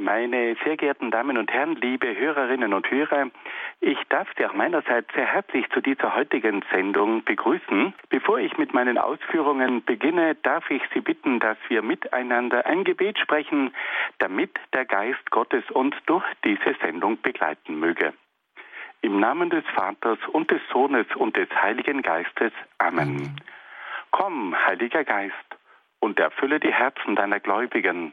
Meine sehr geehrten Damen und Herren, liebe Hörerinnen und Hörer, ich darf Sie auch meinerseits sehr herzlich zu dieser heutigen Sendung begrüßen. Bevor ich mit meinen Ausführungen beginne, darf ich Sie bitten, dass wir miteinander ein Gebet sprechen, damit der Geist Gottes uns durch diese Sendung begleiten möge. Im Namen des Vaters und des Sohnes und des Heiligen Geistes. Amen. Komm, Heiliger Geist, und erfülle die Herzen deiner Gläubigen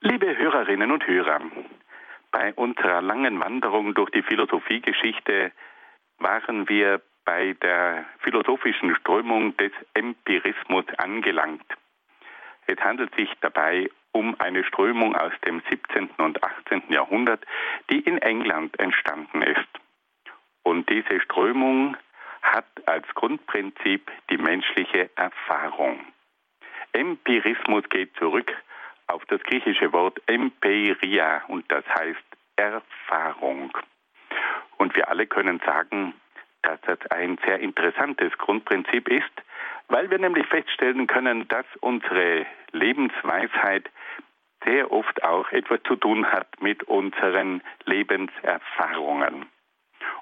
Liebe Hörerinnen und Hörer, bei unserer langen Wanderung durch die Philosophiegeschichte waren wir bei der philosophischen Strömung des Empirismus angelangt. Es handelt sich dabei um eine Strömung aus dem 17. und 18. Jahrhundert, die in England entstanden ist. Und diese Strömung hat als Grundprinzip die menschliche Erfahrung. Empirismus geht zurück auf das griechische Wort Empiria und das heißt Erfahrung. Und wir alle können sagen, dass das ein sehr interessantes Grundprinzip ist, weil wir nämlich feststellen können, dass unsere Lebensweisheit sehr oft auch etwas zu tun hat mit unseren Lebenserfahrungen.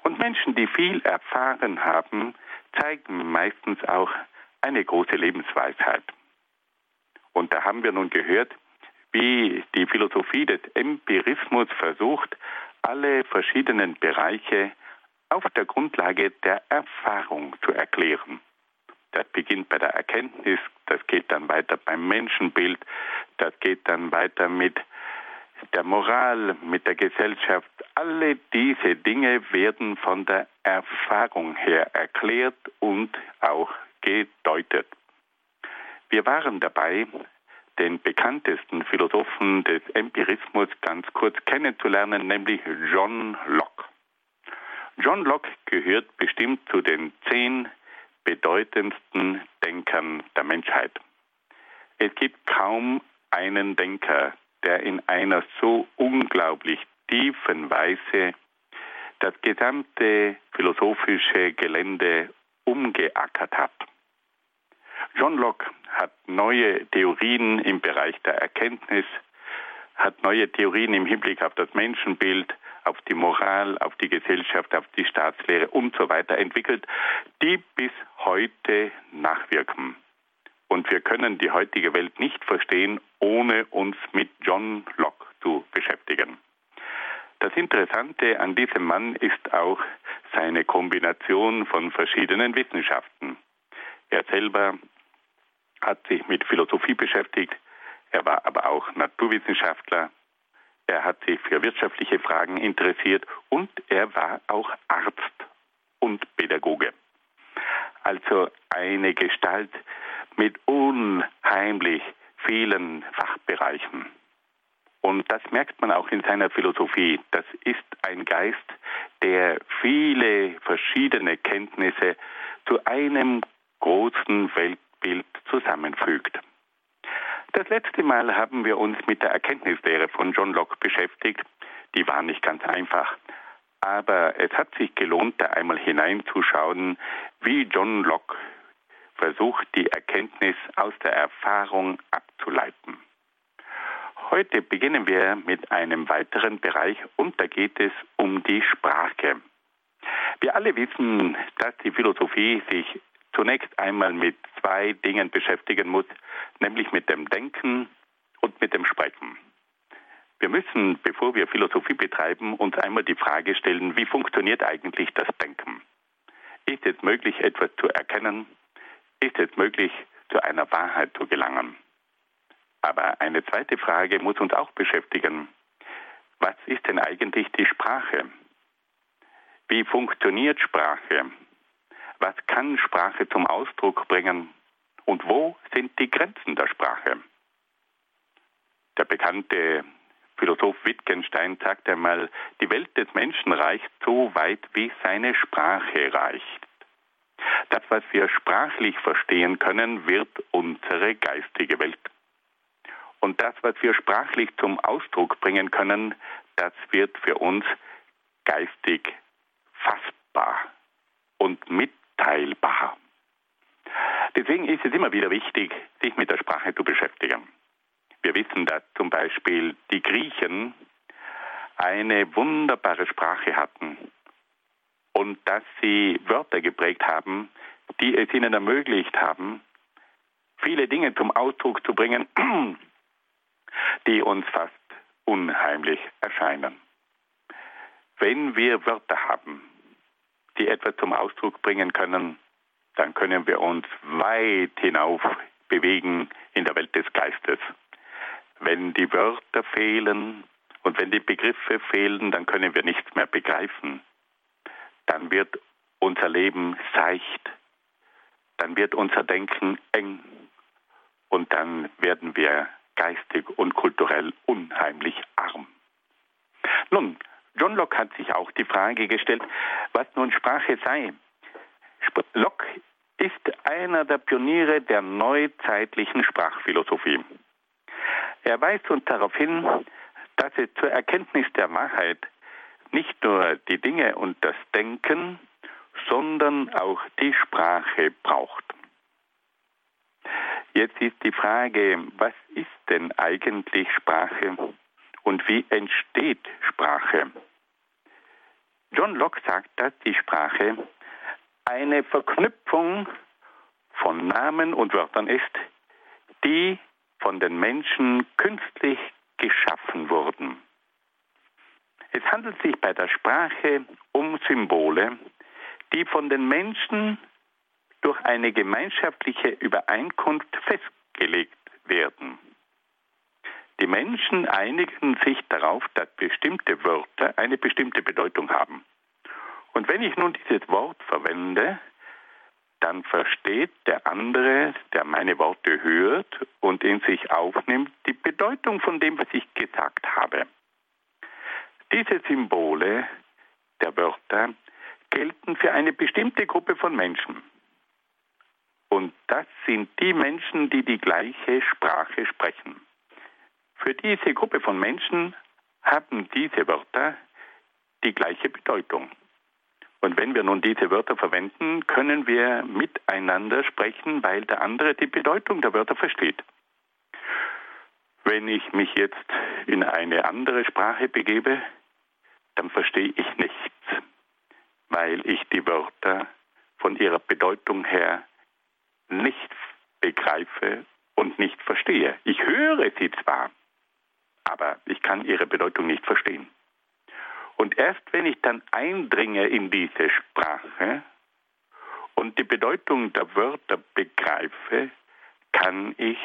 Und Menschen, die viel erfahren haben, zeigen meistens auch eine große Lebensweisheit. Und da haben wir nun gehört, wie die Philosophie des Empirismus versucht, alle verschiedenen Bereiche auf der Grundlage der Erfahrung zu erklären. Das beginnt bei der Erkenntnis, das geht dann weiter beim Menschenbild, das geht dann weiter mit der Moral, mit der Gesellschaft. Alle diese Dinge werden von der Erfahrung her erklärt und auch gedeutet. Wir waren dabei, den bekanntesten Philosophen des Empirismus ganz kurz kennenzulernen, nämlich John Locke. John Locke gehört bestimmt zu den zehn bedeutendsten Denkern der Menschheit. Es gibt kaum einen Denker, der in einer so unglaublich tiefen Weise das gesamte philosophische Gelände umgeackert hat. John Locke hat neue Theorien im Bereich der Erkenntnis, hat neue Theorien im Hinblick auf das Menschenbild, auf die Moral, auf die Gesellschaft, auf die Staatslehre und so weiter entwickelt, die bis heute nachwirken. Und wir können die heutige Welt nicht verstehen, ohne uns mit John Locke zu beschäftigen. Das Interessante an diesem Mann ist auch seine Kombination von verschiedenen Wissenschaften. Er selber hat sich mit Philosophie beschäftigt, er war aber auch Naturwissenschaftler, er hat sich für wirtschaftliche Fragen interessiert und er war auch Arzt und Pädagoge. Also eine Gestalt mit unheimlich vielen Fachbereichen. Und das merkt man auch in seiner Philosophie. Das ist ein Geist, der viele verschiedene Kenntnisse zu einem großen Welt Bild zusammenfügt. Das letzte Mal haben wir uns mit der Erkenntnislehre von John Locke beschäftigt, die waren nicht ganz einfach. Aber es hat sich gelohnt, da einmal hineinzuschauen, wie John Locke versucht, die Erkenntnis aus der Erfahrung abzuleiten. Heute beginnen wir mit einem weiteren Bereich und da geht es um die Sprache. Wir alle wissen, dass die Philosophie sich zunächst einmal mit zwei Dingen beschäftigen muss, nämlich mit dem Denken und mit dem Sprechen. Wir müssen, bevor wir Philosophie betreiben, uns einmal die Frage stellen, wie funktioniert eigentlich das Denken? Ist es möglich, etwas zu erkennen? Ist es möglich, zu einer Wahrheit zu gelangen? Aber eine zweite Frage muss uns auch beschäftigen. Was ist denn eigentlich die Sprache? Wie funktioniert Sprache? Was kann Sprache zum Ausdruck bringen? Und wo sind die Grenzen der Sprache? Der bekannte Philosoph Wittgenstein sagt einmal, die Welt des Menschen reicht so weit, wie seine Sprache reicht. Das, was wir sprachlich verstehen können, wird unsere geistige Welt. Und das, was wir sprachlich zum Ausdruck bringen können, das wird für uns geistig fassbar und mitteilbar. Deswegen ist es immer wieder wichtig, sich mit der Sprache zu beschäftigen. Wir wissen, dass zum Beispiel die Griechen eine wunderbare Sprache hatten und dass sie Wörter geprägt haben, die es ihnen ermöglicht haben, viele Dinge zum Ausdruck zu bringen, die uns fast unheimlich erscheinen. Wenn wir Wörter haben, die etwas zum Ausdruck bringen können, dann können wir uns weit hinauf bewegen in der Welt des Geistes. Wenn die Wörter fehlen und wenn die Begriffe fehlen, dann können wir nichts mehr begreifen. Dann wird unser Leben seicht, dann wird unser Denken eng und dann werden wir geistig und kulturell unheimlich arm. Nun, John Locke hat sich auch die Frage gestellt, was nun Sprache sei. Locke ist einer der Pioniere der neuzeitlichen Sprachphilosophie. Er weist uns darauf hin, dass es zur Erkenntnis der Wahrheit nicht nur die Dinge und das Denken, sondern auch die Sprache braucht. Jetzt ist die Frage, was ist denn eigentlich Sprache und wie entsteht Sprache? John Locke sagt, dass die Sprache eine Verknüpfung von Namen und Wörtern ist, die von den Menschen künstlich geschaffen wurden. Es handelt sich bei der Sprache um Symbole, die von den Menschen durch eine gemeinschaftliche Übereinkunft festgelegt werden. Die Menschen einigen sich darauf, dass bestimmte Wörter eine bestimmte Bedeutung haben. Und wenn ich nun dieses Wort verwende, dann versteht der andere, der meine Worte hört und in sich aufnimmt, die Bedeutung von dem, was ich gesagt habe. Diese Symbole der Wörter gelten für eine bestimmte Gruppe von Menschen. Und das sind die Menschen, die die gleiche Sprache sprechen. Für diese Gruppe von Menschen haben diese Wörter die gleiche Bedeutung. Und wenn wir nun diese Wörter verwenden, können wir miteinander sprechen, weil der andere die Bedeutung der Wörter versteht. Wenn ich mich jetzt in eine andere Sprache begebe, dann verstehe ich nichts, weil ich die Wörter von ihrer Bedeutung her nicht begreife und nicht verstehe. Ich höre sie zwar, aber ich kann ihre Bedeutung nicht verstehen. Und erst wenn ich dann eindringe in diese Sprache und die Bedeutung der Wörter begreife, kann ich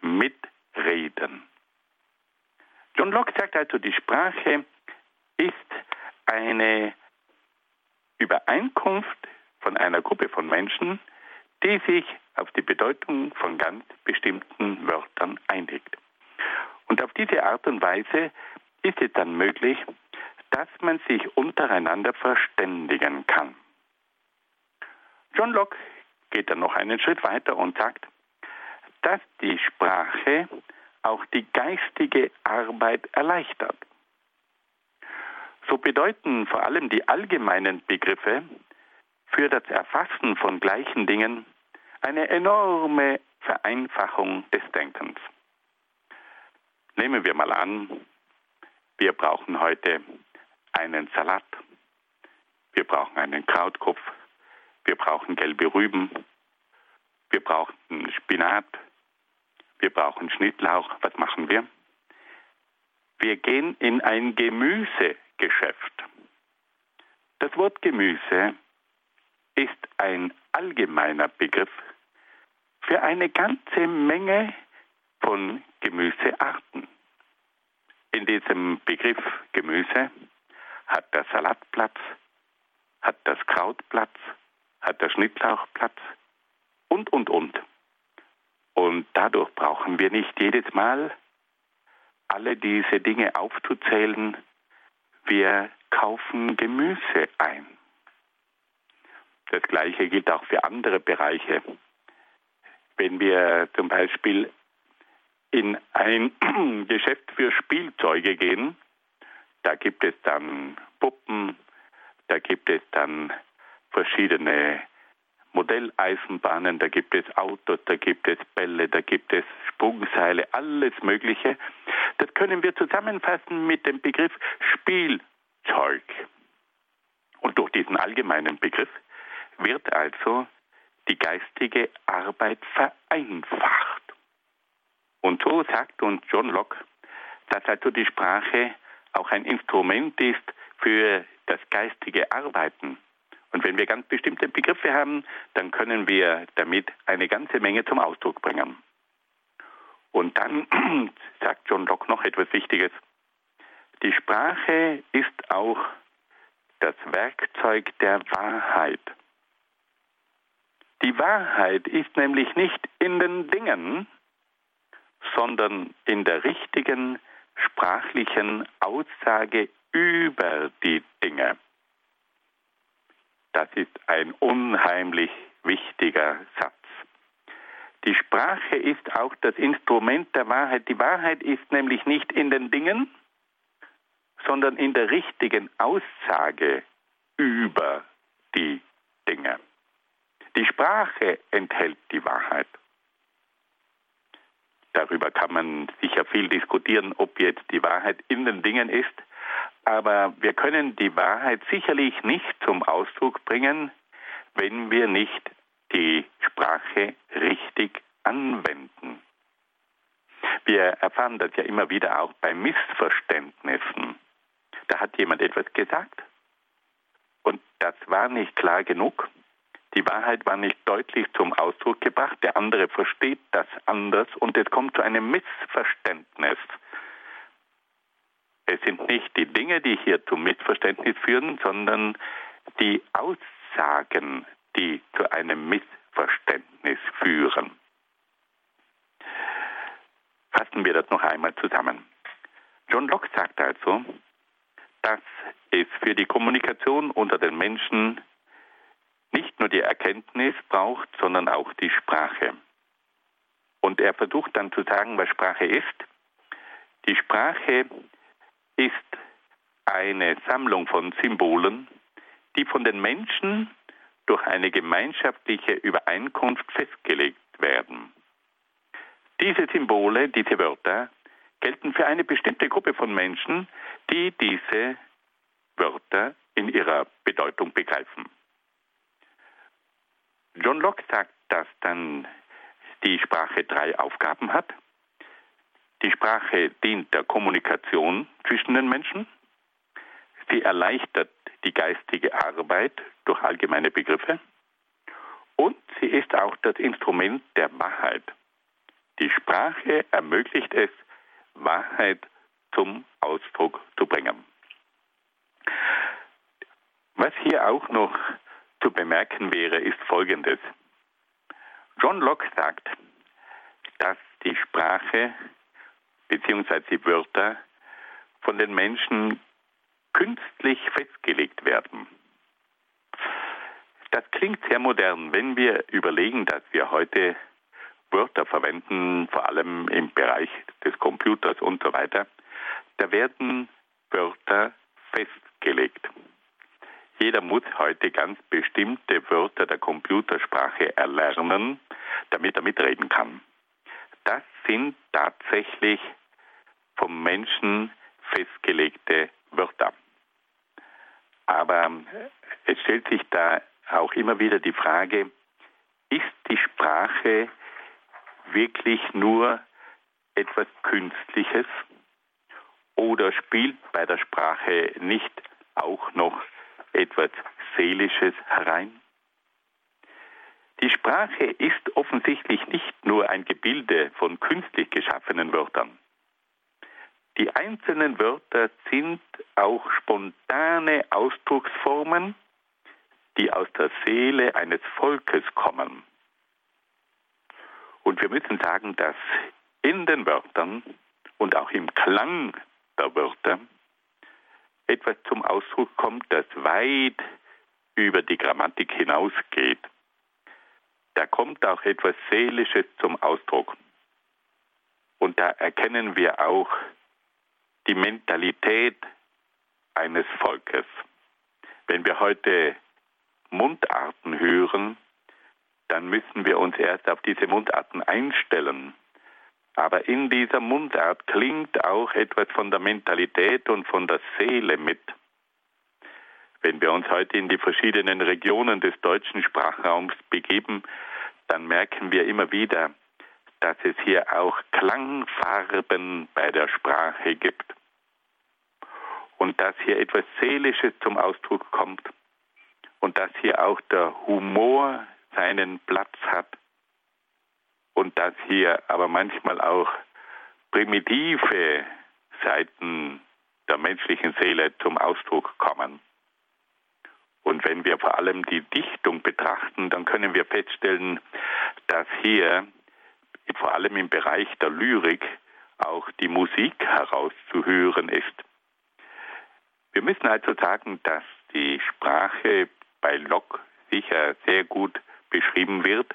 mitreden. John Locke sagt also, die Sprache ist eine Übereinkunft von einer Gruppe von Menschen, die sich auf die Bedeutung von ganz bestimmten Wörtern einigt. Und auf diese Art und Weise ist es dann möglich, dass man sich untereinander verständigen kann. John Locke geht dann noch einen Schritt weiter und sagt, dass die Sprache auch die geistige Arbeit erleichtert. so bedeuten vor allem die allgemeinen Begriffe für das Erfassen von gleichen Dingen eine enorme Vereinfachung des Denkens. Nehmen wir mal an, wir brauchen heute einen Salat, wir brauchen einen Krautkopf, wir brauchen gelbe Rüben, wir brauchen Spinat, wir brauchen Schnittlauch. Was machen wir? Wir gehen in ein Gemüsegeschäft. Das Wort Gemüse ist ein allgemeiner Begriff für eine ganze Menge von Gemüsearten. In diesem Begriff Gemüse hat der Salatplatz, hat das Krautplatz, hat der Schnittlauchplatz und, und, und. Und dadurch brauchen wir nicht jedes Mal alle diese Dinge aufzuzählen. Wir kaufen Gemüse ein. Das Gleiche gilt auch für andere Bereiche. Wenn wir zum Beispiel in ein Geschäft für Spielzeuge gehen, da gibt es dann Puppen, da gibt es dann verschiedene Modelleisenbahnen, da gibt es Autos, da gibt es Bälle, da gibt es Sprungseile, alles Mögliche. Das können wir zusammenfassen mit dem Begriff Spielzeug. Und durch diesen allgemeinen Begriff wird also die geistige Arbeit vereinfacht. Und so sagt uns John Locke, dass also die Sprache auch ein Instrument ist für das geistige Arbeiten. Und wenn wir ganz bestimmte Begriffe haben, dann können wir damit eine ganze Menge zum Ausdruck bringen. Und dann sagt John Locke noch etwas Wichtiges. Die Sprache ist auch das Werkzeug der Wahrheit. Die Wahrheit ist nämlich nicht in den Dingen, sondern in der richtigen sprachlichen Aussage über die Dinge. Das ist ein unheimlich wichtiger Satz. Die Sprache ist auch das Instrument der Wahrheit. Die Wahrheit ist nämlich nicht in den Dingen, sondern in der richtigen Aussage über die Dinge. Die Sprache enthält die Wahrheit. Darüber kann man sicher viel diskutieren, ob jetzt die Wahrheit in den Dingen ist. Aber wir können die Wahrheit sicherlich nicht zum Ausdruck bringen, wenn wir nicht die Sprache richtig anwenden. Wir erfahren das ja immer wieder auch bei Missverständnissen. Da hat jemand etwas gesagt und das war nicht klar genug die Wahrheit war nicht deutlich zum Ausdruck gebracht, der andere versteht das anders und es kommt zu einem Missverständnis. Es sind nicht die Dinge, die hier zum Missverständnis führen, sondern die Aussagen, die zu einem Missverständnis führen. Fassen wir das noch einmal zusammen. John Locke sagt also, dass es für die Kommunikation unter den Menschen nicht nur die Erkenntnis braucht, sondern auch die Sprache. Und er versucht dann zu sagen, was Sprache ist. Die Sprache ist eine Sammlung von Symbolen, die von den Menschen durch eine gemeinschaftliche Übereinkunft festgelegt werden. Diese Symbole, diese Wörter, gelten für eine bestimmte Gruppe von Menschen, die diese Wörter in ihrer Bedeutung begreifen. John Locke sagt, dass dann die Sprache drei Aufgaben hat. Die Sprache dient der Kommunikation zwischen den Menschen. Sie erleichtert die geistige Arbeit durch allgemeine Begriffe. Und sie ist auch das Instrument der Wahrheit. Die Sprache ermöglicht es, Wahrheit zum Ausdruck zu bringen. Was hier auch noch zu bemerken wäre, ist Folgendes. John Locke sagt, dass die Sprache bzw. die Wörter von den Menschen künstlich festgelegt werden. Das klingt sehr modern, wenn wir überlegen, dass wir heute Wörter verwenden, vor allem im Bereich des Computers und so weiter. Da werden Wörter festgelegt jeder muss heute ganz bestimmte Wörter der Computersprache erlernen, damit er mitreden kann. Das sind tatsächlich vom Menschen festgelegte Wörter. Aber es stellt sich da auch immer wieder die Frage, ist die Sprache wirklich nur etwas Künstliches oder spielt bei der Sprache nicht auch noch etwas Seelisches herein? Die Sprache ist offensichtlich nicht nur ein Gebilde von künstlich geschaffenen Wörtern. Die einzelnen Wörter sind auch spontane Ausdrucksformen, die aus der Seele eines Volkes kommen. Und wir müssen sagen, dass in den Wörtern und auch im Klang der Wörter etwas zum Ausdruck kommt, das weit über die Grammatik hinausgeht. Da kommt auch etwas Seelisches zum Ausdruck. Und da erkennen wir auch die Mentalität eines Volkes. Wenn wir heute Mundarten hören, dann müssen wir uns erst auf diese Mundarten einstellen. Aber in dieser Mundart klingt auch etwas von der Mentalität und von der Seele mit. Wenn wir uns heute in die verschiedenen Regionen des deutschen Sprachraums begeben, dann merken wir immer wieder, dass es hier auch Klangfarben bei der Sprache gibt. Und dass hier etwas Seelisches zum Ausdruck kommt. Und dass hier auch der Humor seinen Platz hat und dass hier aber manchmal auch primitive Seiten der menschlichen Seele zum Ausdruck kommen. Und wenn wir vor allem die Dichtung betrachten, dann können wir feststellen, dass hier vor allem im Bereich der Lyrik auch die Musik herauszuhören ist. Wir müssen also sagen, dass die Sprache bei Locke sicher sehr gut beschrieben wird,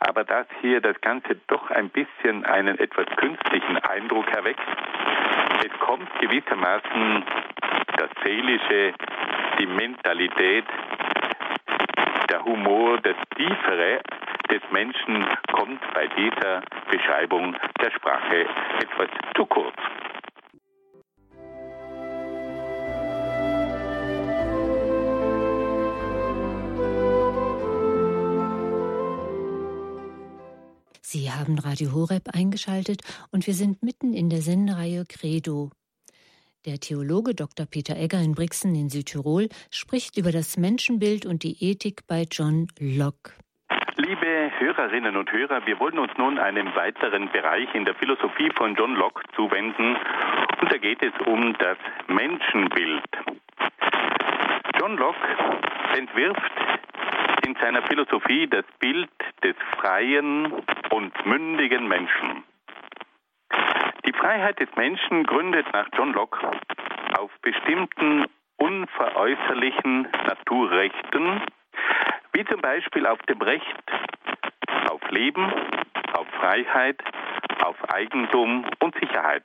aber dass hier das Ganze doch ein bisschen einen etwas künstlichen Eindruck erweckt. Es kommt gewissermaßen das Seelische, die Mentalität, der Humor, das Tiefere des Menschen kommt bei dieser Beschreibung der Sprache etwas zu kurz. Sie haben Radio Horeb eingeschaltet und wir sind mitten in der Sendereihe Credo. Der Theologe Dr. Peter Egger in Brixen in Südtirol spricht über das Menschenbild und die Ethik bei John Locke. Liebe Hörerinnen und Hörer, wir wollen uns nun einem weiteren Bereich in der Philosophie von John Locke zuwenden. Und da geht es um das Menschenbild. John Locke entwirft in seiner Philosophie das Bild des freien und mündigen Menschen. Die Freiheit des Menschen gründet nach John Locke auf bestimmten unveräußerlichen Naturrechten, wie zum Beispiel auf dem Recht auf Leben, auf Freiheit, auf Eigentum und Sicherheit.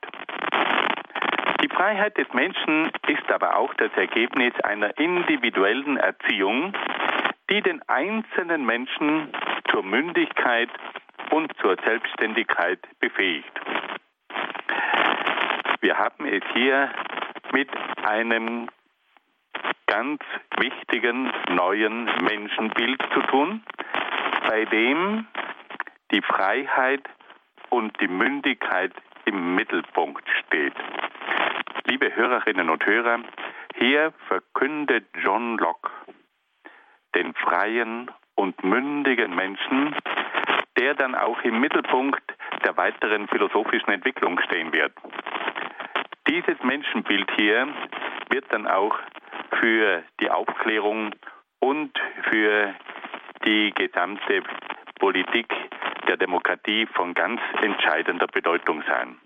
Die Freiheit des Menschen ist aber auch das Ergebnis einer individuellen Erziehung, die den einzelnen Menschen zur Mündigkeit und zur Selbstständigkeit befähigt. Wir haben es hier mit einem ganz wichtigen neuen Menschenbild zu tun, bei dem die Freiheit und die Mündigkeit im Mittelpunkt steht. Liebe Hörerinnen und Hörer, hier verkündet John Locke den freien und mündigen Menschen, der dann auch im Mittelpunkt der weiteren philosophischen Entwicklung stehen wird. Dieses Menschenbild hier wird dann auch für die Aufklärung und für die gesamte Politik der Demokratie von ganz entscheidender Bedeutung sein.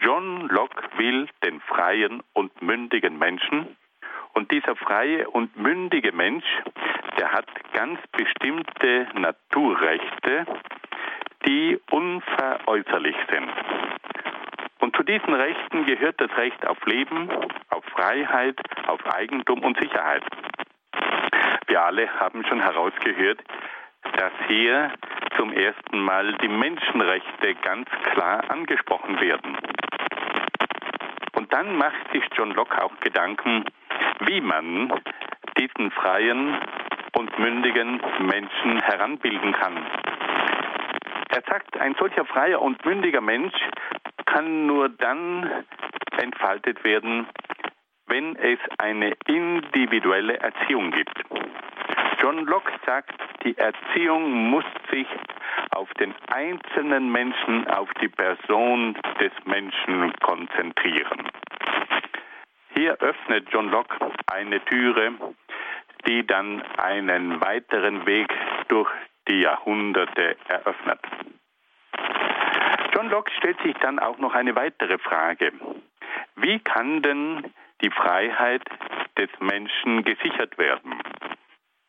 John Locke will den freien und mündigen Menschen und dieser freie und mündige Mensch, der hat ganz bestimmte Naturrechte, die unveräußerlich sind. Und zu diesen Rechten gehört das Recht auf Leben, auf Freiheit, auf Eigentum und Sicherheit. Wir alle haben schon herausgehört, dass hier zum ersten Mal die Menschenrechte ganz klar angesprochen werden. Und dann macht sich John Locke auch Gedanken, wie man diesen freien und mündigen Menschen heranbilden kann. Er sagt, ein solcher freier und mündiger Mensch kann nur dann entfaltet werden, wenn es eine individuelle Erziehung gibt. John Locke sagt, die Erziehung muss sich auf den einzelnen Menschen, auf die Person des Menschen konzentrieren. Hier öffnet John Locke eine Türe, die dann einen weiteren Weg durch die Jahrhunderte eröffnet. John Locke stellt sich dann auch noch eine weitere Frage. Wie kann denn die Freiheit des Menschen gesichert werden?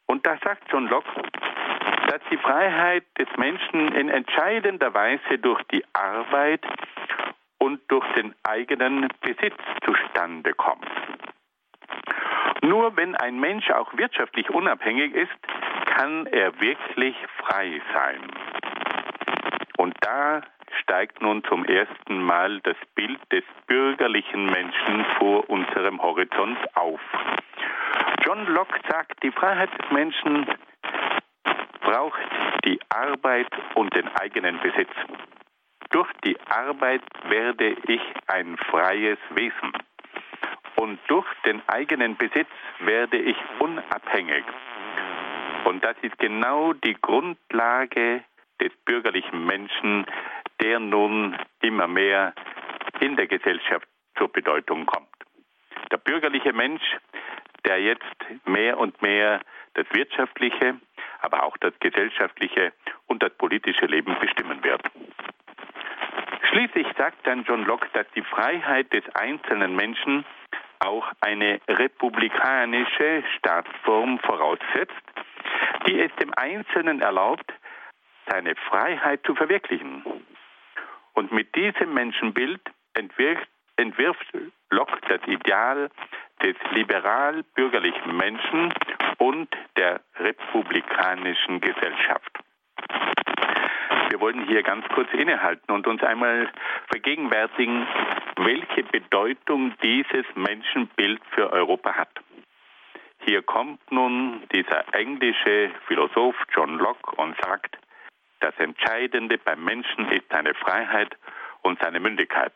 Und da sagt John Locke, dass die Freiheit des Menschen in entscheidender Weise durch die Arbeit und durch den eigenen Besitz zustande kommt. Nur wenn ein Mensch auch wirtschaftlich unabhängig ist, kann er wirklich frei sein. Und da steigt nun zum ersten Mal das Bild des bürgerlichen Menschen vor unserem Horizont auf. John Locke sagt, die Freiheit des Menschen braucht die Arbeit und den eigenen Besitz. Durch die Arbeit werde ich ein freies Wesen. Und durch den eigenen Besitz werde ich unabhängig. Und das ist genau die Grundlage des bürgerlichen Menschen, der nun immer mehr in der Gesellschaft zur Bedeutung kommt. Der bürgerliche Mensch, der jetzt mehr und mehr das wirtschaftliche, aber auch das gesellschaftliche und das politische Leben bestimmen wird. Schließlich sagt dann John Locke, dass die Freiheit des einzelnen Menschen auch eine republikanische Staatsform voraussetzt, die es dem Einzelnen erlaubt, seine Freiheit zu verwirklichen. Und mit diesem Menschenbild entwirft, entwirft Locke das Ideal des liberal-bürgerlichen Menschen und der republikanischen Gesellschaft. Wir wollen hier ganz kurz innehalten und uns einmal vergegenwärtigen, welche Bedeutung dieses Menschenbild für Europa hat. Hier kommt nun dieser englische Philosoph John Locke und sagt, das Entscheidende beim Menschen ist seine Freiheit und seine Mündigkeit.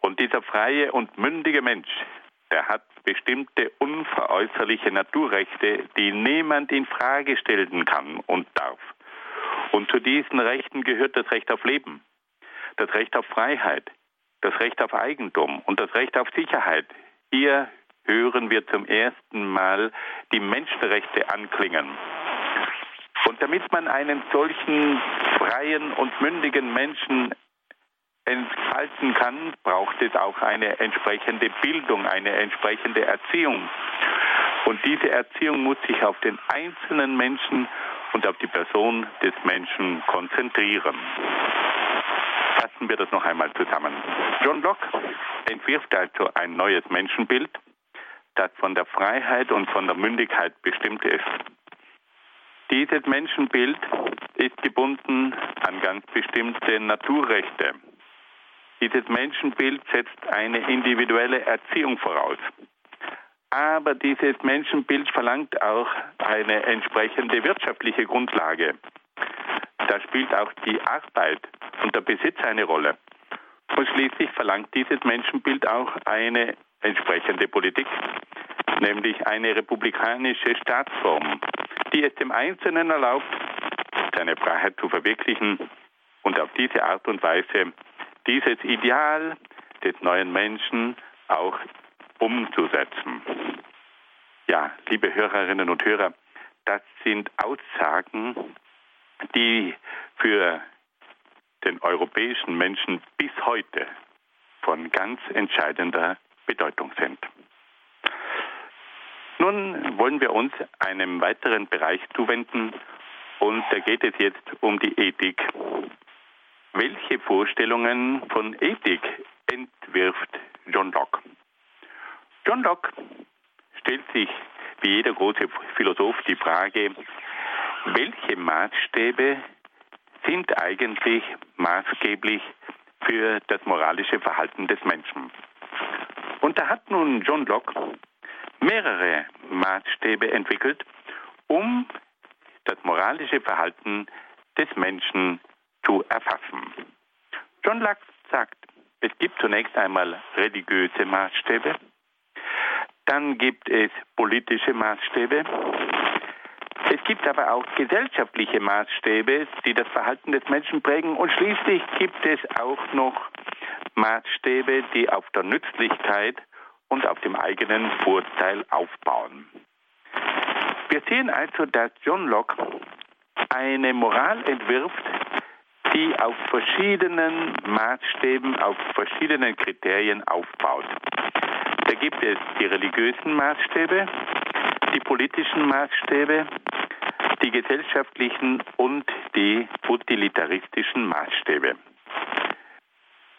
Und dieser freie und mündige Mensch, der hat bestimmte unveräußerliche Naturrechte, die niemand in Frage stellen kann und darf. Und zu diesen Rechten gehört das Recht auf Leben, das Recht auf Freiheit, das Recht auf Eigentum und das Recht auf Sicherheit. Hier hören wir zum ersten Mal die Menschenrechte anklingen. Und damit man einen solchen freien und mündigen Menschen entfalten kann, braucht es auch eine entsprechende Bildung, eine entsprechende Erziehung. Und diese Erziehung muss sich auf den einzelnen Menschen und auf die Person des Menschen konzentrieren. Fassen wir das noch einmal zusammen. John Locke entwirft also ein neues Menschenbild, das von der Freiheit und von der Mündigkeit bestimmt ist. Dieses Menschenbild ist gebunden an ganz bestimmte Naturrechte. Dieses Menschenbild setzt eine individuelle Erziehung voraus. Aber dieses Menschenbild verlangt auch eine entsprechende wirtschaftliche Grundlage. Da spielt auch die Arbeit und der Besitz eine Rolle. Und schließlich verlangt dieses Menschenbild auch eine entsprechende Politik, nämlich eine republikanische Staatsform, die es dem Einzelnen erlaubt, seine Freiheit zu verwirklichen und auf diese Art und Weise dieses Ideal des neuen Menschen auch umzusetzen. Ja, liebe Hörerinnen und Hörer, das sind Aussagen, die für den europäischen Menschen bis heute von ganz entscheidender Bedeutung sind. Nun wollen wir uns einem weiteren Bereich zuwenden und da geht es jetzt um die Ethik. welche Vorstellungen von Ethik entwirft John Locke? John Locke stellt sich wie jeder große Philosoph die Frage, welche Maßstäbe sind eigentlich maßgeblich für das moralische Verhalten des Menschen. Und da hat nun John Locke mehrere Maßstäbe entwickelt, um das moralische Verhalten des Menschen zu erfassen. John Locke sagt, es gibt zunächst einmal religiöse Maßstäbe, dann gibt es politische Maßstäbe, es gibt aber auch gesellschaftliche Maßstäbe, die das Verhalten des Menschen prägen. Und schließlich gibt es auch noch Maßstäbe, die auf der Nützlichkeit und auf dem eigenen Vorteil aufbauen. Wir sehen also, dass John Locke eine Moral entwirft, die auf verschiedenen Maßstäben, auf verschiedenen Kriterien aufbaut. Da gibt es die religiösen Maßstäbe, die politischen Maßstäbe, die gesellschaftlichen und die utilitaristischen Maßstäbe.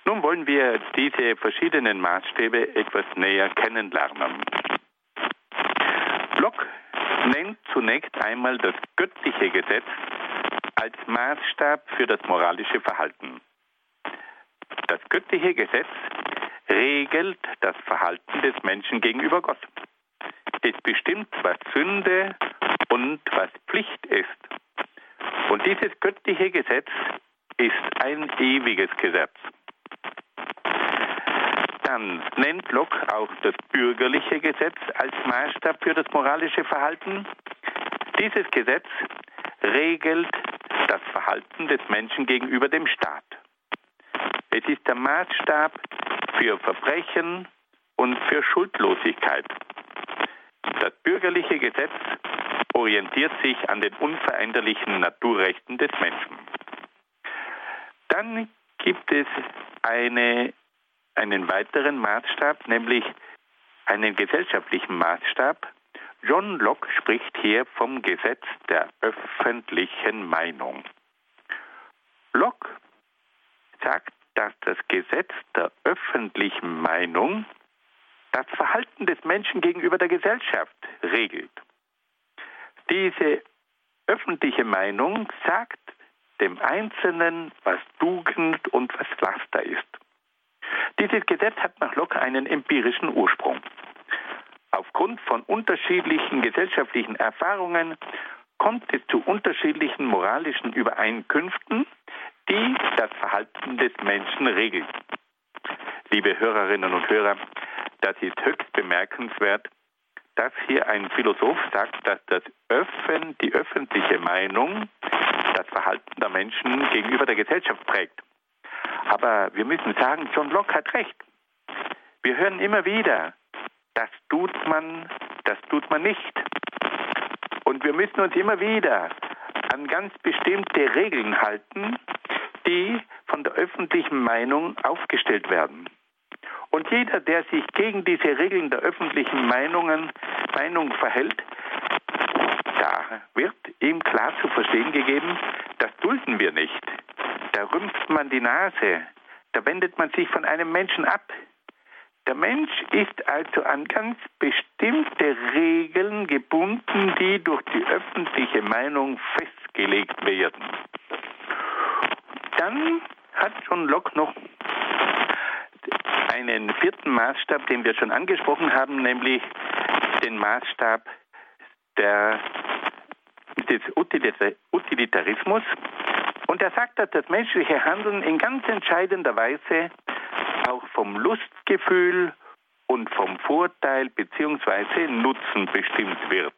Nun wollen wir diese verschiedenen Maßstäbe etwas näher kennenlernen. Locke nennt zunächst einmal das göttliche Gesetz als Maßstab für das moralische Verhalten. Das göttliche Gesetz regelt das Verhalten des Menschen gegenüber Gott. Es bestimmt, was Sünde und was Pflicht ist. Und dieses göttliche Gesetz ist ein ewiges Gesetz. Dann nennt Locke auch das bürgerliche Gesetz als Maßstab für das moralische Verhalten. Dieses Gesetz regelt das Verhalten des Menschen gegenüber dem Staat. Es ist der Maßstab für Verbrechen und für Schuldlosigkeit. Das bürgerliche Gesetz orientiert sich an den unveränderlichen Naturrechten des Menschen. Dann gibt es eine, einen weiteren Maßstab, nämlich einen gesellschaftlichen Maßstab. John Locke spricht hier vom Gesetz der öffentlichen Meinung. Locke sagt, dass das Gesetz der öffentlichen Meinung das Verhalten des Menschen gegenüber der Gesellschaft regelt. Diese öffentliche Meinung sagt dem Einzelnen, was Tugend und was Laster ist. Dieses Gesetz hat nach Locke einen empirischen Ursprung. Aufgrund von unterschiedlichen gesellschaftlichen Erfahrungen kommt es zu unterschiedlichen moralischen Übereinkünften, die das Verhalten des Menschen regeln. Liebe Hörerinnen und Hörer, das ist höchst bemerkenswert, dass hier ein Philosoph sagt, dass das Öffnen, die öffentliche Meinung das Verhalten der Menschen gegenüber der Gesellschaft prägt. Aber wir müssen sagen, John Locke hat recht. Wir hören immer wieder, das tut man, das tut man nicht. Und wir müssen uns immer wieder an ganz bestimmte Regeln halten, die von der öffentlichen Meinung aufgestellt werden. Und jeder, der sich gegen diese Regeln der öffentlichen Meinungen, Meinung verhält, da wird ihm klar zu verstehen gegeben, das dulden wir nicht. Da rümpft man die Nase, da wendet man sich von einem Menschen ab. Der Mensch ist also an ganz bestimmte Regeln gebunden, die durch die öffentliche Meinung festgelegt werden. Dann hat John Locke noch einen vierten Maßstab, den wir schon angesprochen haben, nämlich den Maßstab der, des Utilitarismus. Und er sagt, dass das menschliche Handeln in ganz entscheidender Weise auch vom Lustgefühl und vom Vorteil bzw. Nutzen bestimmt wird.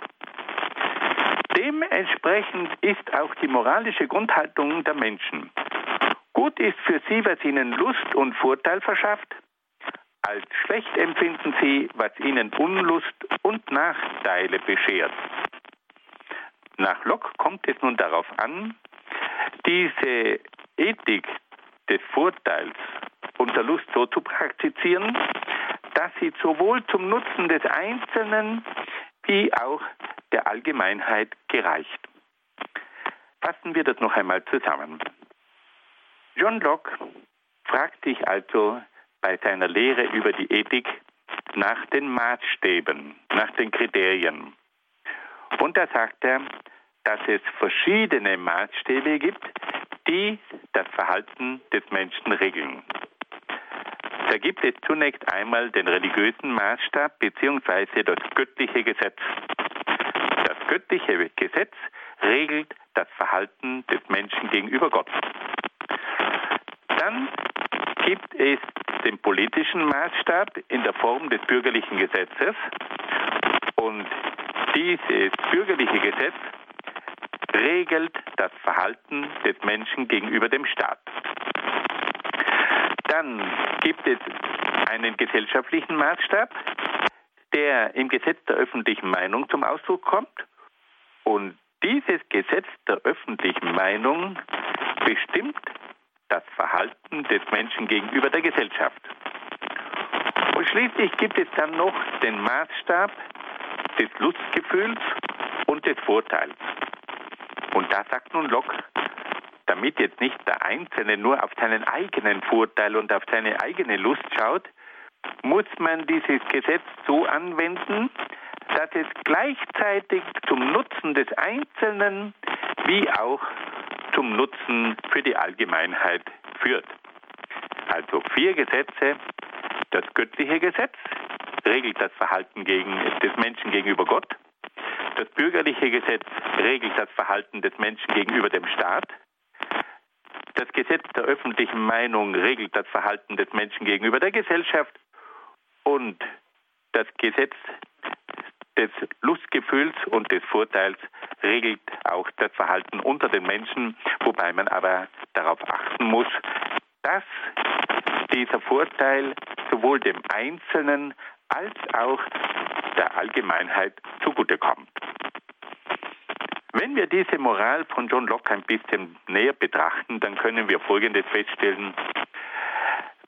Dementsprechend ist auch die moralische Grundhaltung der Menschen. Gut ist für sie, was ihnen Lust und Vorteil verschafft, als schlecht empfinden sie, was ihnen Unlust und Nachteile beschert. Nach Locke kommt es nun darauf an, diese Ethik des Vorteils und der Lust so zu praktizieren, dass sie sowohl zum Nutzen des Einzelnen wie auch der Allgemeinheit gereicht. Fassen wir das noch einmal zusammen. John Locke fragt sich also bei seiner Lehre über die Ethik nach den Maßstäben, nach den Kriterien. Und da sagt er, dass es verschiedene Maßstäbe gibt, die das Verhalten des Menschen regeln. Da gibt es zunächst einmal den religiösen Maßstab bzw. das göttliche Gesetz. Das göttliche Gesetz regelt das Verhalten des Menschen gegenüber Gott. Dann gibt es den politischen Maßstab in der Form des bürgerlichen Gesetzes. Und dieses bürgerliche Gesetz regelt das Verhalten des Menschen gegenüber dem Staat. Dann gibt es einen gesellschaftlichen Maßstab, der im Gesetz der öffentlichen Meinung zum Ausdruck kommt. Und dieses Gesetz der öffentlichen Meinung bestimmt das Verhalten des Menschen gegenüber der Gesellschaft. Und schließlich gibt es dann noch den Maßstab des Lustgefühls und des Vorteils. Und da sagt nun Locke, damit jetzt nicht der Einzelne nur auf seinen eigenen Vorteil und auf seine eigene Lust schaut, muss man dieses Gesetz so anwenden, dass es gleichzeitig zum Nutzen des Einzelnen wie auch zum Nutzen für die Allgemeinheit führt. Also vier Gesetze. Das göttliche Gesetz regelt das Verhalten gegen, des Menschen gegenüber Gott. Das bürgerliche Gesetz regelt das Verhalten des Menschen gegenüber dem Staat. Das Gesetz der öffentlichen Meinung regelt das Verhalten des Menschen gegenüber der Gesellschaft. Und das Gesetz des Lustgefühls und des Vorteils regelt auch das Verhalten unter den Menschen, wobei man aber darauf achten muss, dass dieser Vorteil sowohl dem Einzelnen als auch der Allgemeinheit zugutekommt. Wenn wir diese Moral von John Locke ein bisschen näher betrachten, dann können wir Folgendes feststellen,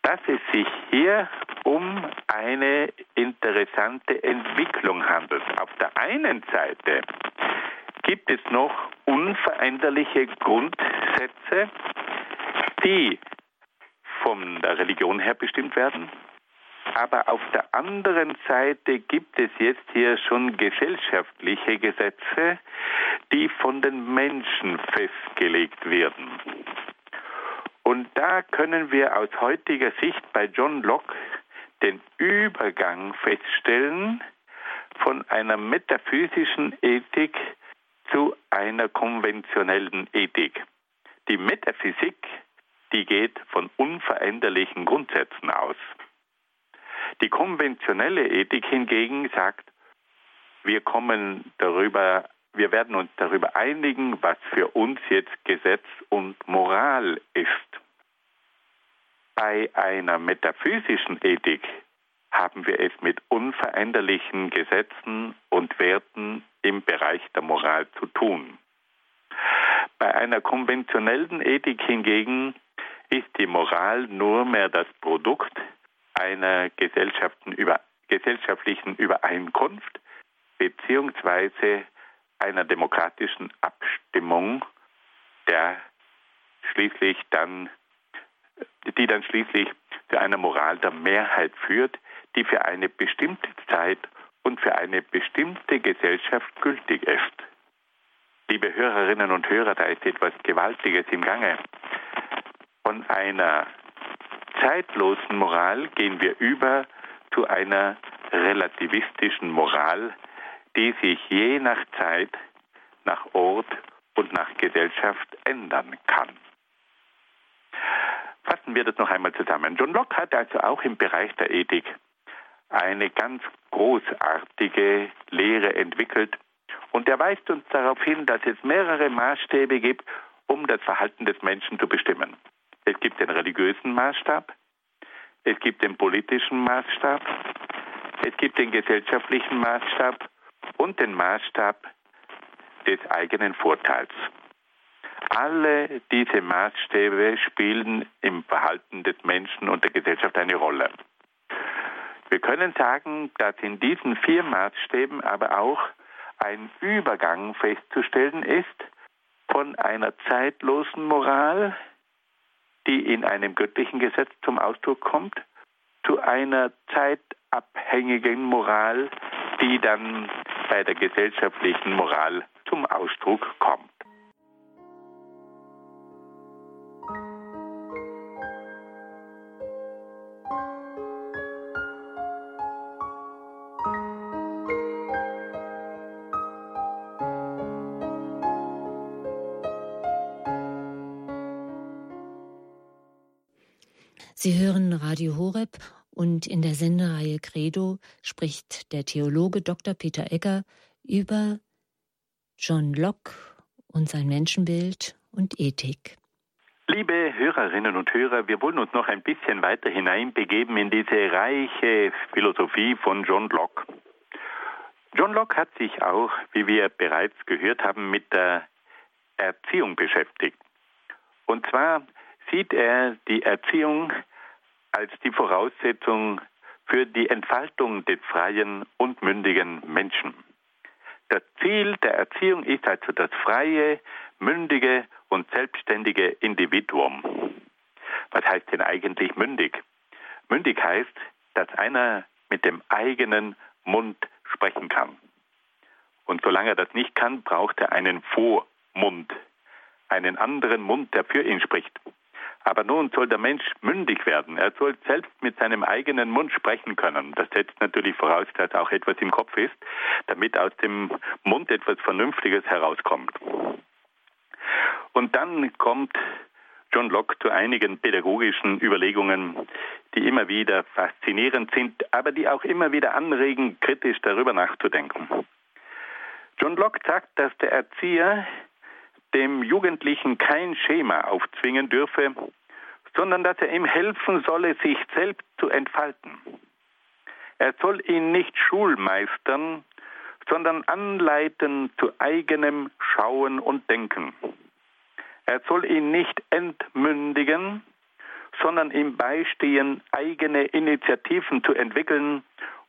dass es sich hier um eine interessante Entwicklung handelt. Auf der einen Seite gibt es noch unveränderliche Grundsätze, die von der Religion her bestimmt werden. Aber auf der anderen Seite gibt es jetzt hier schon gesellschaftliche Gesetze, die von den Menschen festgelegt werden. Und da können wir aus heutiger Sicht bei John Locke den Übergang feststellen von einer metaphysischen Ethik zu einer konventionellen Ethik. Die Metaphysik, die geht von unveränderlichen Grundsätzen aus. Die konventionelle Ethik hingegen sagt, wir kommen darüber, wir werden uns darüber einigen, was für uns jetzt Gesetz und Moral ist. Bei einer metaphysischen Ethik haben wir es mit unveränderlichen Gesetzen und Werten im Bereich der Moral zu tun. Bei einer konventionellen Ethik hingegen ist die Moral nur mehr das Produkt einer gesellschaftlichen Übereinkunft beziehungsweise einer demokratischen Abstimmung, der schließlich dann, die dann schließlich zu einer Moral der Mehrheit führt, die für eine bestimmte Zeit und für eine bestimmte Gesellschaft gültig ist. Liebe Hörerinnen und Hörer, da ist etwas Gewaltiges im Gange. Von einer zeitlosen Moral gehen wir über zu einer relativistischen Moral, die sich je nach Zeit, nach Ort und nach Gesellschaft ändern kann. Fassen wir das noch einmal zusammen. John Locke hat also auch im Bereich der Ethik eine ganz großartige Lehre entwickelt. Und er weist uns darauf hin, dass es mehrere Maßstäbe gibt, um das Verhalten des Menschen zu bestimmen. Es gibt den religiösen Maßstab, es gibt den politischen Maßstab, es gibt den gesellschaftlichen Maßstab und den Maßstab des eigenen Vorteils. Alle diese Maßstäbe spielen im Verhalten des Menschen und der Gesellschaft eine Rolle. Wir können sagen, dass in diesen vier Maßstäben aber auch ein Übergang festzustellen ist von einer zeitlosen Moral, die in einem göttlichen Gesetz zum Ausdruck kommt, zu einer zeitabhängigen Moral, die dann bei der gesellschaftlichen Moral zum Ausdruck kommt. Sie hören Radio Horeb und in der Sendereihe Credo spricht der Theologe Dr. Peter Egger über John Locke und sein Menschenbild und Ethik. Liebe Hörerinnen und Hörer, wir wollen uns noch ein bisschen weiter hineinbegeben in diese reiche Philosophie von John Locke. John Locke hat sich auch, wie wir bereits gehört haben, mit der Erziehung beschäftigt. Und zwar sieht er die Erziehung als die Voraussetzung für die Entfaltung des freien und mündigen Menschen. Das Ziel der Erziehung ist also das freie, mündige und selbstständige Individuum. Was heißt denn eigentlich mündig? Mündig heißt, dass einer mit dem eigenen Mund sprechen kann. Und solange er das nicht kann, braucht er einen Vormund, einen anderen Mund, der für ihn spricht. Aber nun soll der Mensch mündig werden. Er soll selbst mit seinem eigenen Mund sprechen können. Das setzt natürlich voraus, dass auch etwas im Kopf ist, damit aus dem Mund etwas Vernünftiges herauskommt. Und dann kommt John Locke zu einigen pädagogischen Überlegungen, die immer wieder faszinierend sind, aber die auch immer wieder anregen, kritisch darüber nachzudenken. John Locke sagt, dass der Erzieher dem Jugendlichen kein Schema aufzwingen dürfe, sondern dass er ihm helfen solle, sich selbst zu entfalten. Er soll ihn nicht schulmeistern, sondern anleiten zu eigenem Schauen und Denken. Er soll ihn nicht entmündigen, sondern ihm beistehen, eigene Initiativen zu entwickeln,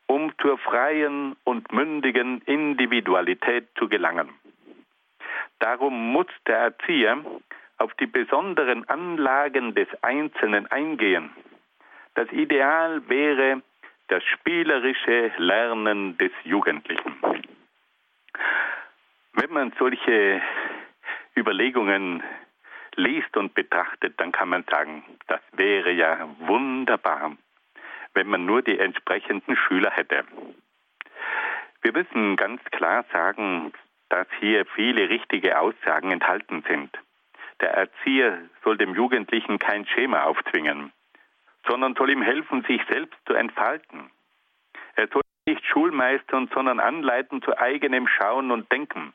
um zur freien und mündigen Individualität zu gelangen. Darum muss der Erzieher auf die besonderen Anlagen des Einzelnen eingehen. Das Ideal wäre das spielerische Lernen des Jugendlichen. Wenn man solche Überlegungen liest und betrachtet, dann kann man sagen, das wäre ja wunderbar, wenn man nur die entsprechenden Schüler hätte. Wir müssen ganz klar sagen, dass hier viele richtige Aussagen enthalten sind. Der Erzieher soll dem Jugendlichen kein Schema aufzwingen, sondern soll ihm helfen, sich selbst zu entfalten. Er soll nicht schulmeistern, sondern anleiten zu eigenem Schauen und Denken.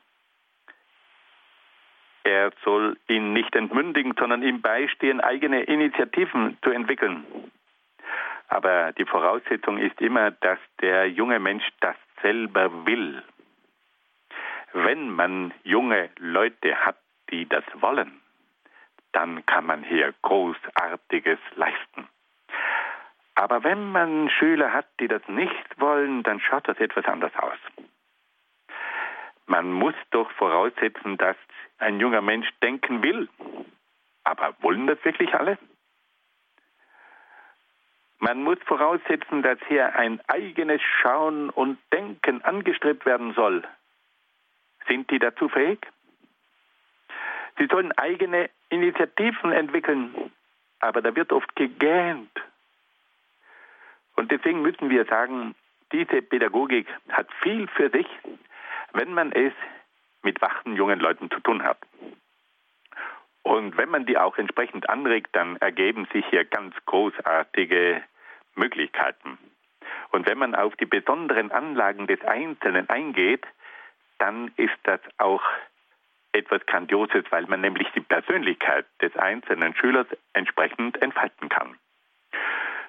Er soll ihn nicht entmündigen, sondern ihm beistehen, eigene Initiativen zu entwickeln. Aber die Voraussetzung ist immer, dass der junge Mensch das selber will. Wenn man junge Leute hat, die das wollen, dann kann man hier Großartiges leisten. Aber wenn man Schüler hat, die das nicht wollen, dann schaut das etwas anders aus. Man muss doch voraussetzen, dass ein junger Mensch denken will. Aber wollen das wirklich alle? Man muss voraussetzen, dass hier ein eigenes Schauen und Denken angestrebt werden soll. Sind die dazu fähig? Sie sollen eigene Initiativen entwickeln, aber da wird oft gegähnt. Und deswegen müssen wir sagen, diese Pädagogik hat viel für sich, wenn man es mit wachen jungen Leuten zu tun hat. Und wenn man die auch entsprechend anregt, dann ergeben sich hier ganz großartige Möglichkeiten. Und wenn man auf die besonderen Anlagen des Einzelnen eingeht, dann ist das auch etwas Grandioses, weil man nämlich die Persönlichkeit des einzelnen Schülers entsprechend entfalten kann.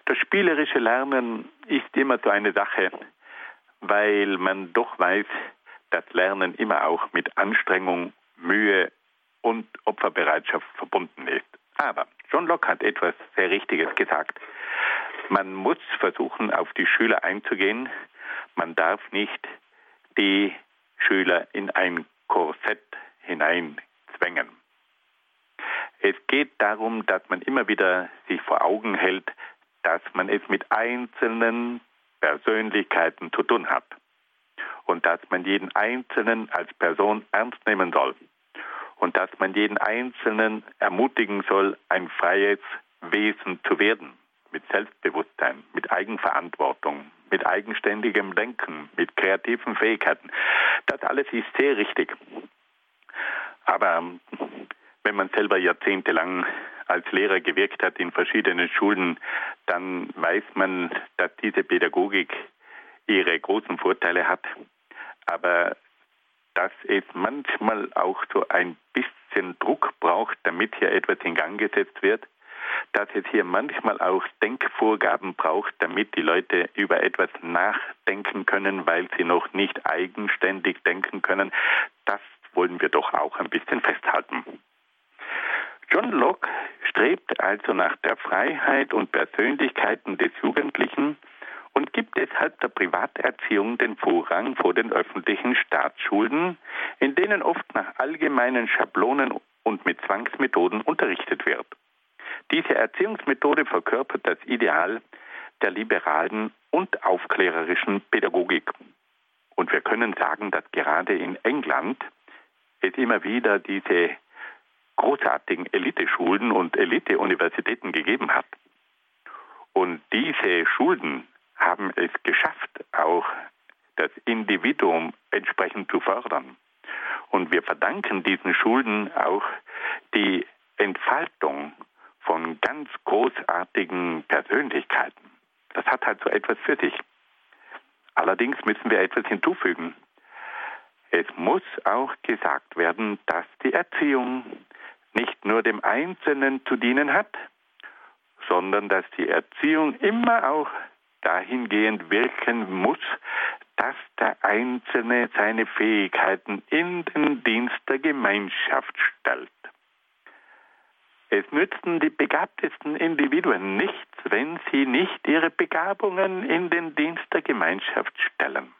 Das spielerische Lernen ist immer so eine Sache, weil man doch weiß, dass Lernen immer auch mit Anstrengung, Mühe und Opferbereitschaft verbunden ist. Aber John Locke hat etwas sehr Richtiges gesagt. Man muss versuchen, auf die Schüler einzugehen. Man darf nicht die Schüler in ein Korsett hineinzwängen. Es geht darum, dass man immer wieder sich vor Augen hält, dass man es mit einzelnen Persönlichkeiten zu tun hat und dass man jeden Einzelnen als Person ernst nehmen soll und dass man jeden Einzelnen ermutigen soll, ein freies Wesen zu werden, mit Selbstbewusstsein, mit Eigenverantwortung, mit eigenständigem Denken, mit kreativen Fähigkeiten. Das alles ist sehr richtig. Aber wenn man selber jahrzehntelang als Lehrer gewirkt hat in verschiedenen Schulen, dann weiß man, dass diese Pädagogik ihre großen Vorteile hat, aber dass es manchmal auch so ein bisschen Druck braucht, damit hier etwas in Gang gesetzt wird, dass es hier manchmal auch Denkvorgaben braucht, damit die Leute über etwas nachdenken können, weil sie noch nicht eigenständig denken können, das wollen wir doch auch ein bisschen festhalten. John Locke strebt also nach der Freiheit und Persönlichkeiten des Jugendlichen und gibt deshalb der Privaterziehung den Vorrang vor den öffentlichen Staatsschulen, in denen oft nach allgemeinen Schablonen und mit Zwangsmethoden unterrichtet wird. Diese Erziehungsmethode verkörpert das Ideal der liberalen und aufklärerischen Pädagogik. Und wir können sagen, dass gerade in England es immer wieder diese großartigen Eliteschulen und Eliteuniversitäten gegeben hat. Und diese Schulen haben es geschafft, auch das Individuum entsprechend zu fördern. Und wir verdanken diesen Schulen auch die Entfaltung von ganz großartigen Persönlichkeiten. Das hat halt so etwas für sich. Allerdings müssen wir etwas hinzufügen. Es muss auch gesagt werden, dass die Erziehung nicht nur dem Einzelnen zu dienen hat, sondern dass die Erziehung immer auch dahingehend wirken muss, dass der Einzelne seine Fähigkeiten in den Dienst der Gemeinschaft stellt. Es nützen die begabtesten Individuen nichts, wenn sie nicht ihre Begabungen in den Dienst der Gemeinschaft stellen.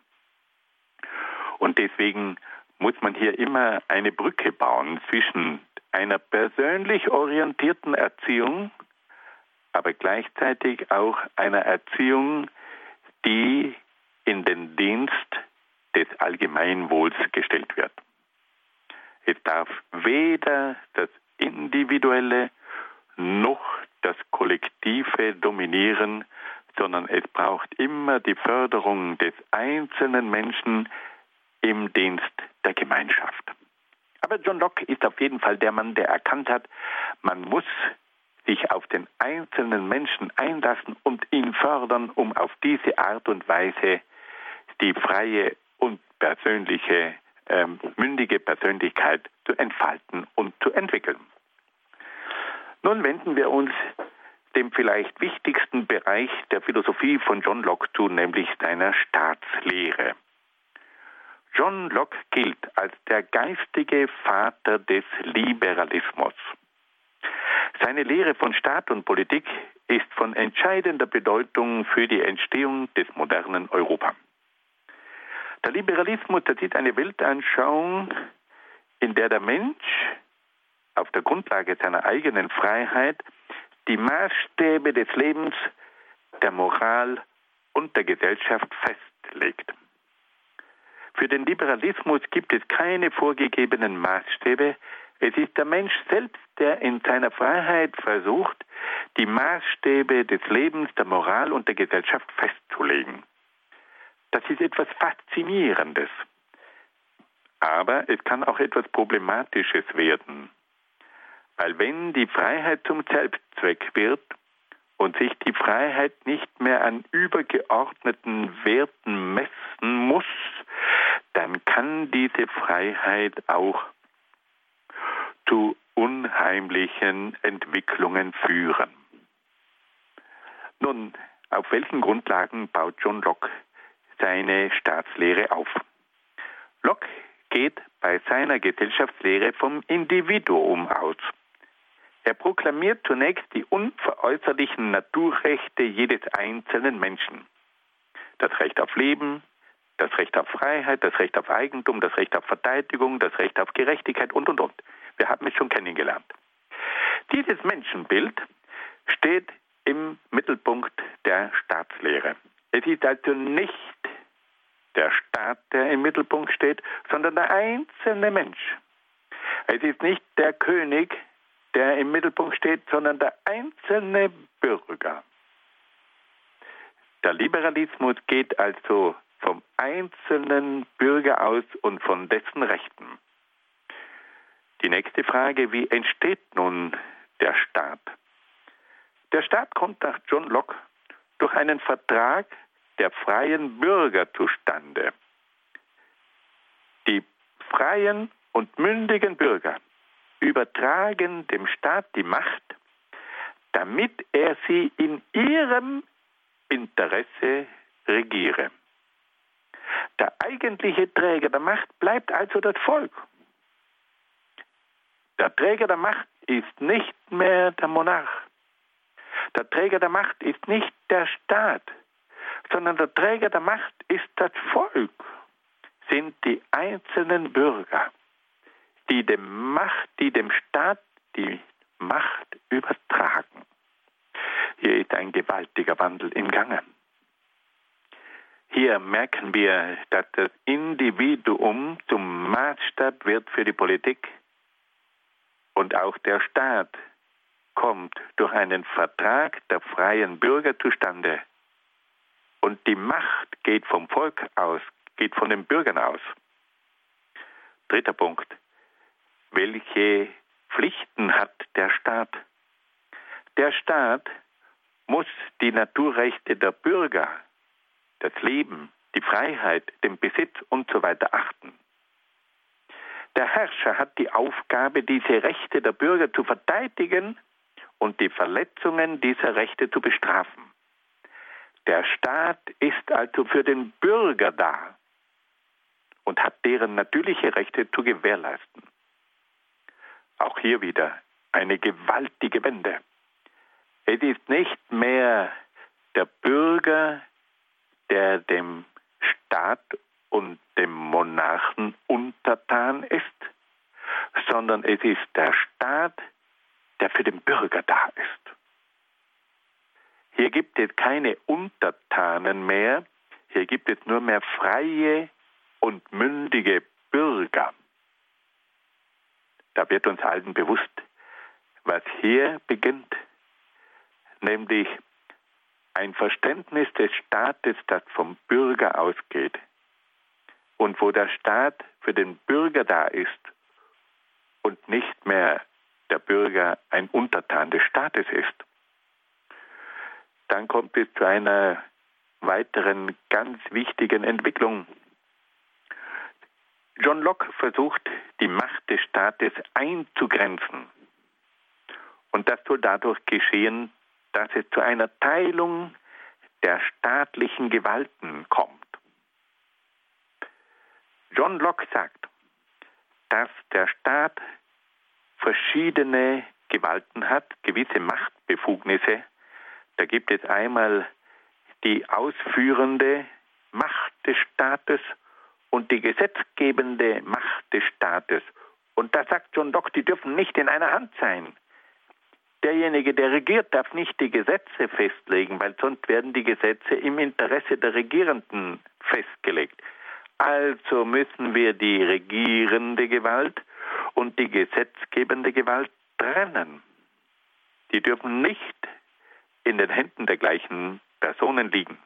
Und deswegen muss man hier immer eine Brücke bauen zwischen einer persönlich orientierten Erziehung, aber gleichzeitig auch einer Erziehung, die in den Dienst des Allgemeinwohls gestellt wird. Es darf weder das Individuelle noch das Kollektive dominieren, sondern es braucht immer die Förderung des einzelnen Menschen im Dienst der Gemeinschaft. Aber John Locke ist auf jeden Fall der Mann, der erkannt hat, man muss sich auf den einzelnen Menschen einlassen und ihn fördern, um auf diese Art und Weise die freie und persönliche, ähm, mündige Persönlichkeit zu entfalten und zu entwickeln. Nun wenden wir uns dem vielleicht wichtigsten Bereich der Philosophie von John Locke zu, nämlich seiner Staatslehre. John Locke gilt als der geistige Vater des Liberalismus. Seine Lehre von Staat und Politik ist von entscheidender Bedeutung für die Entstehung des modernen Europa. Der Liberalismus das ist eine Weltanschauung, in der der Mensch auf der Grundlage seiner eigenen Freiheit die Maßstäbe des Lebens, der Moral und der Gesellschaft festlegt. Für den Liberalismus gibt es keine vorgegebenen Maßstäbe. Es ist der Mensch selbst, der in seiner Freiheit versucht, die Maßstäbe des Lebens, der Moral und der Gesellschaft festzulegen. Das ist etwas Faszinierendes. Aber es kann auch etwas Problematisches werden. Weil wenn die Freiheit zum Selbstzweck wird, und sich die Freiheit nicht mehr an übergeordneten Werten messen muss, dann kann diese Freiheit auch zu unheimlichen Entwicklungen führen. Nun, auf welchen Grundlagen baut John Locke seine Staatslehre auf? Locke geht bei seiner Gesellschaftslehre vom Individuum aus. Er proklamiert zunächst die unveräußerlichen Naturrechte jedes einzelnen Menschen. Das Recht auf Leben, das Recht auf Freiheit, das Recht auf Eigentum, das Recht auf Verteidigung, das Recht auf Gerechtigkeit und, und, und. Wir haben es schon kennengelernt. Dieses Menschenbild steht im Mittelpunkt der Staatslehre. Es ist also nicht der Staat, der im Mittelpunkt steht, sondern der einzelne Mensch. Es ist nicht der König, der im Mittelpunkt steht, sondern der einzelne Bürger. Der Liberalismus geht also vom einzelnen Bürger aus und von dessen Rechten. Die nächste Frage, wie entsteht nun der Staat? Der Staat kommt nach John Locke durch einen Vertrag der freien Bürger zustande. Die freien und mündigen Bürger übertragen dem Staat die Macht, damit er sie in ihrem Interesse regiere. Der eigentliche Träger der Macht bleibt also das Volk. Der Träger der Macht ist nicht mehr der Monarch. Der Träger der Macht ist nicht der Staat, sondern der Träger der Macht ist das Volk, sind die einzelnen Bürger, die dem Macht, die dem Staat die Macht übertragen. Hier ist ein gewaltiger Wandel im Gange. Hier merken wir, dass das Individuum zum Maßstab wird für die Politik und auch der Staat kommt durch einen Vertrag der freien Bürger zustande. Und die Macht geht vom Volk aus, geht von den Bürgern aus. Dritter Punkt. Welche Pflichten hat der Staat? Der Staat muss die Naturrechte der Bürger, das Leben, die Freiheit, den Besitz und so weiter achten. Der Herrscher hat die Aufgabe, diese Rechte der Bürger zu verteidigen und die Verletzungen dieser Rechte zu bestrafen. Der Staat ist also für den Bürger da und hat deren natürliche Rechte zu gewährleisten. Auch hier wieder eine gewaltige Wende. Es ist nicht mehr der Bürger, der dem Staat und dem Monarchen untertan ist, sondern es ist der Staat, der für den Bürger da ist. Hier gibt es keine Untertanen mehr, hier gibt es nur mehr freie und mündige Bürger. Da wird uns allen bewusst, was hier beginnt, nämlich ein Verständnis des Staates, das vom Bürger ausgeht und wo der Staat für den Bürger da ist und nicht mehr der Bürger ein Untertan des Staates ist. Dann kommt es zu einer weiteren ganz wichtigen Entwicklung. John Locke versucht, die Macht des Staates einzugrenzen. Und das soll dadurch geschehen, dass es zu einer Teilung der staatlichen Gewalten kommt. John Locke sagt, dass der Staat verschiedene Gewalten hat, gewisse Machtbefugnisse. Da gibt es einmal die ausführende Macht des Staates und die gesetzgebende Macht des Staates. Und da sagt John Locke, die dürfen nicht in einer Hand sein. Derjenige, der regiert, darf nicht die Gesetze festlegen, weil sonst werden die Gesetze im Interesse der Regierenden festgelegt. Also müssen wir die regierende Gewalt und die gesetzgebende Gewalt trennen. Die dürfen nicht in den Händen der gleichen Personen liegen.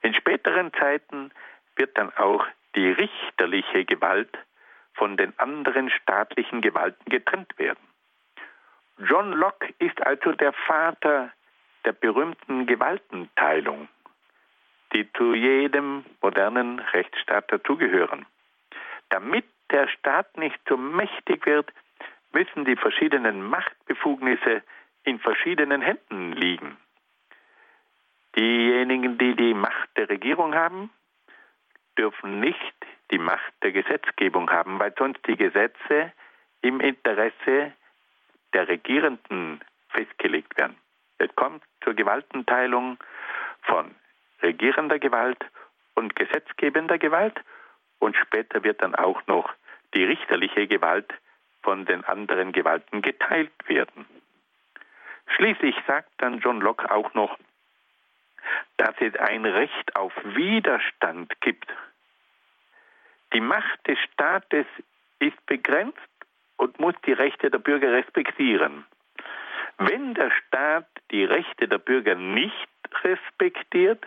In späteren Zeiten wird dann auch die richterliche Gewalt von den anderen staatlichen Gewalten getrennt werden. John Locke ist also der Vater der berühmten Gewaltenteilung, die zu jedem modernen Rechtsstaat dazugehören. Damit der Staat nicht so mächtig wird, müssen die verschiedenen Machtbefugnisse in verschiedenen Händen liegen. Diejenigen, die die Macht der Regierung haben, dürfen nicht die Macht der Gesetzgebung haben, weil sonst die Gesetze im Interesse der Regierenden festgelegt werden. Es kommt zur Gewaltenteilung von regierender Gewalt und gesetzgebender Gewalt und später wird dann auch noch die richterliche Gewalt von den anderen Gewalten geteilt werden. Schließlich sagt dann John Locke auch noch, dass es ein Recht auf Widerstand gibt. Die Macht des Staates ist begrenzt und muss die Rechte der Bürger respektieren. Wenn der Staat die Rechte der Bürger nicht respektiert,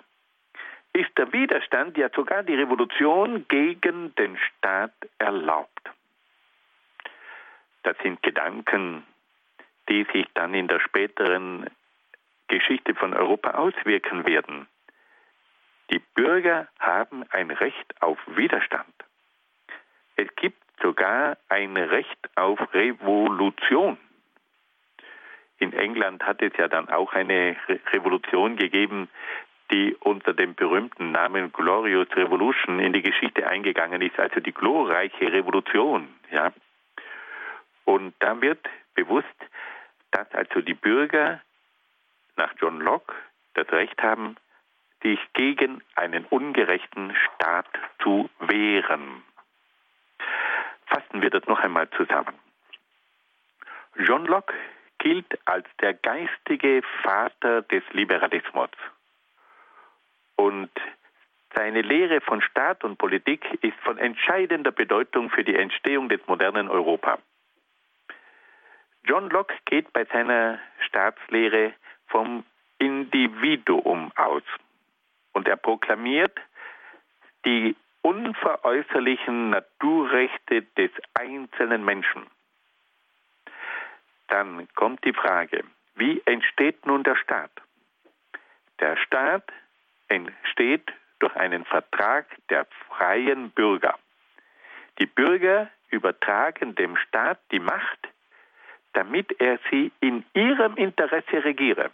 ist der Widerstand, ja sogar die Revolution gegen den Staat erlaubt. Das sind Gedanken, die sich dann in der späteren Geschichte von Europa auswirken werden. Die Bürger haben ein Recht auf Widerstand. Es gibt sogar ein Recht auf Revolution. In England hat es ja dann auch eine Revolution gegeben, die unter dem berühmten Namen Glorious Revolution in die Geschichte eingegangen ist, also die glorreiche Revolution. Ja. Und da wird bewusst, dass also die Bürger nach John Locke das Recht haben, sich gegen einen ungerechten Staat zu wehren. Fassen wir das noch einmal zusammen. John Locke gilt als der geistige Vater des Liberalismus. Und seine Lehre von Staat und Politik ist von entscheidender Bedeutung für die Entstehung des modernen Europa. John Locke geht bei seiner Staatslehre vom Individuum aus und er proklamiert die unveräußerlichen Naturrechte des einzelnen Menschen. Dann kommt die Frage, wie entsteht nun der Staat? Der Staat entsteht durch einen Vertrag der freien Bürger. Die Bürger übertragen dem Staat die Macht, damit er sie in ihrem Interesse regiere.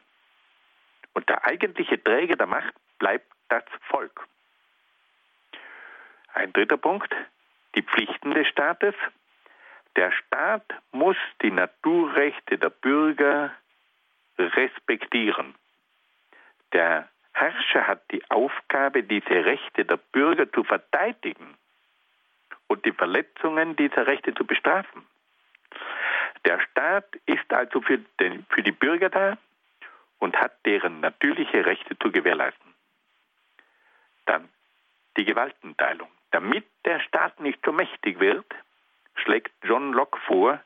Und der eigentliche Träger der Macht bleibt das Volk. Ein dritter Punkt, die Pflichten des Staates. Der Staat muss die Naturrechte der Bürger respektieren. Der Herrscher hat die Aufgabe, diese Rechte der Bürger zu verteidigen und die Verletzungen dieser Rechte zu bestrafen. Der Staat ist also für, den, für die Bürger da und hat deren natürliche Rechte zu gewährleisten. Dann die Gewaltenteilung. Damit der Staat nicht so mächtig wird, schlägt John Locke vor,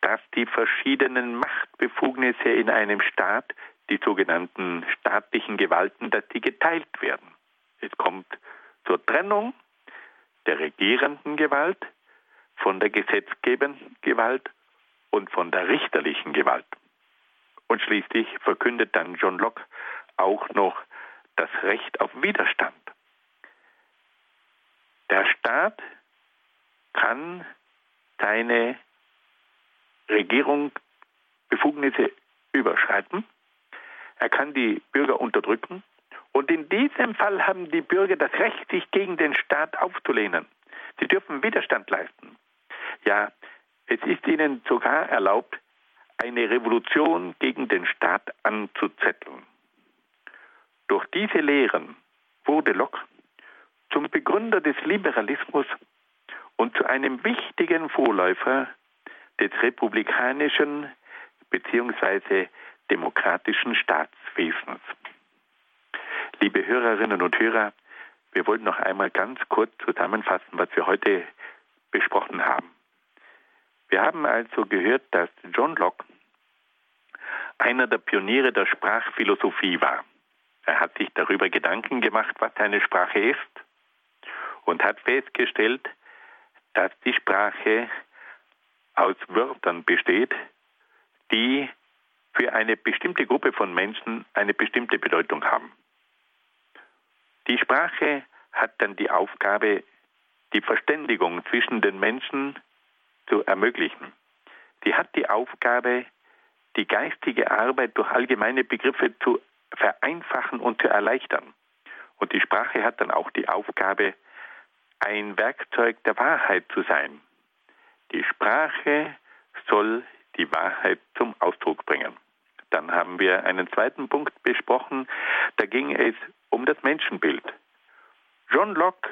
dass die verschiedenen Machtbefugnisse in einem Staat, die sogenannten staatlichen Gewalten, dass die geteilt werden. Es kommt zur Trennung der regierenden Gewalt von der gesetzgebenden Gewalt und von der richterlichen Gewalt. Und schließlich verkündet dann John Locke auch noch das Recht auf Widerstand. Der Staat kann seine Regierungsbefugnisse überschreiten. Er kann die Bürger unterdrücken. Und in diesem Fall haben die Bürger das Recht, sich gegen den Staat aufzulehnen. Sie dürfen Widerstand leisten. Ja, es ist ihnen sogar erlaubt, eine Revolution gegen den Staat anzuzetteln. Durch diese Lehren wurde Locke zum Begründer des Liberalismus und zu einem wichtigen Vorläufer des republikanischen bzw. demokratischen Staatswesens. Liebe Hörerinnen und Hörer, wir wollen noch einmal ganz kurz zusammenfassen, was wir heute besprochen haben. Wir haben also gehört, dass John Locke einer der Pioniere der Sprachphilosophie war. Er hat sich darüber Gedanken gemacht, was eine Sprache ist und hat festgestellt, dass die Sprache aus Wörtern besteht, die für eine bestimmte Gruppe von Menschen eine bestimmte Bedeutung haben. Die Sprache hat dann die Aufgabe, die Verständigung zwischen den Menschen zu ermöglichen. Sie hat die Aufgabe, die geistige Arbeit durch allgemeine Begriffe zu vereinfachen und zu erleichtern. Und die Sprache hat dann auch die Aufgabe, ein Werkzeug der Wahrheit zu sein. Die Sprache soll die Wahrheit zum Ausdruck bringen. Dann haben wir einen zweiten Punkt besprochen, da ging es um das Menschenbild. John Locke